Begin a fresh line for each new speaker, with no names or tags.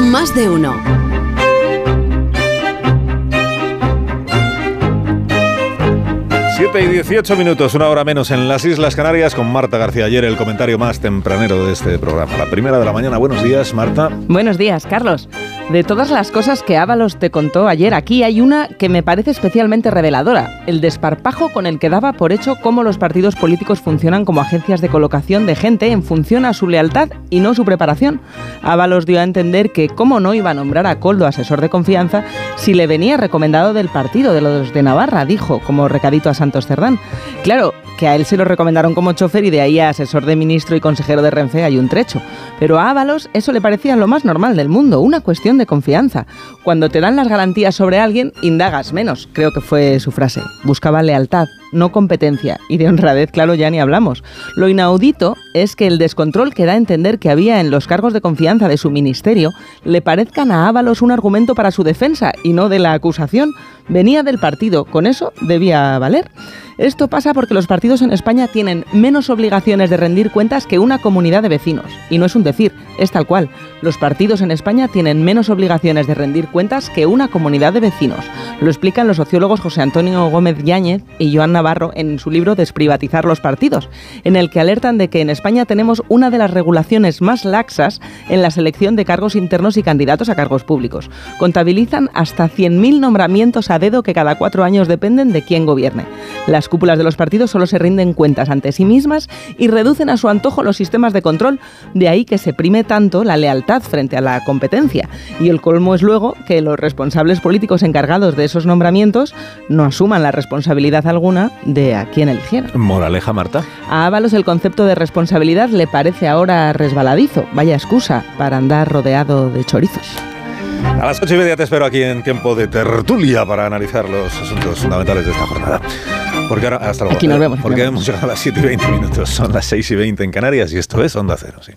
Más de uno.
7 y 18 minutos, una hora menos en las Islas Canarias con Marta García. Ayer el comentario más tempranero de este programa. La primera de la mañana. Buenos días, Marta.
Buenos días, Carlos. De todas las cosas que Ábalos te contó ayer, aquí hay una que me parece especialmente reveladora, el desparpajo con el que daba por hecho cómo los partidos políticos funcionan como agencias de colocación de gente en función a su lealtad y no su preparación. Ábalos dio a entender que cómo no iba a nombrar a Coldo asesor de confianza si le venía recomendado del partido de los de Navarra, dijo, como recadito a Cerdán. Claro, que a él se lo recomendaron como chofer y de ahí a asesor de ministro y consejero de Renfe hay un trecho. Pero a Ábalos eso le parecía lo más normal del mundo, una cuestión de confianza. Cuando te dan las garantías sobre alguien, indagas menos, creo que fue su frase. Buscaba lealtad, no competencia. Y de honradez, claro, ya ni hablamos. Lo inaudito es que el descontrol que da a entender que había en los cargos de confianza de su ministerio le parezcan a Ábalos un argumento para su defensa y no de la acusación. Venía del partido, con eso debía valer. Esto pasa porque los partidos en España tienen menos obligaciones de rendir cuentas que una comunidad de vecinos. Y no es un decir, es tal cual. Los partidos en España tienen menos obligaciones de rendir cuentas que una comunidad de vecinos. Lo explican los sociólogos José Antonio Gómez Yáñez y Joan Navarro en su libro Desprivatizar los partidos, en el que alertan de que en España tenemos una de las regulaciones más laxas en la selección de cargos internos y candidatos a cargos públicos. Contabilizan hasta 100.000 nombramientos a dedo que cada cuatro años dependen de quién gobierne. Las cúpulas de los partidos solo se rinden cuentas ante sí mismas y reducen a su antojo los sistemas de control, de ahí que se prime tanto la lealtad frente a la competencia. Y el colmo es luego que los responsables políticos encargados de esos nombramientos no asuman la responsabilidad alguna de a quién eligieron.
Moraleja, Marta.
A Ábalos el concepto de responsabilidad le parece ahora resbaladizo, vaya excusa para andar rodeado de chorizos.
A las ocho y media te espero aquí en tiempo de tertulia para analizar los asuntos fundamentales de esta jornada. Porque ahora, hasta luego.
Aquí nos vemos,
Porque hemos llegado a las 7 y 20 minutos. Son las 6 y 20 en Canarias y esto es Onda Cero. Sí.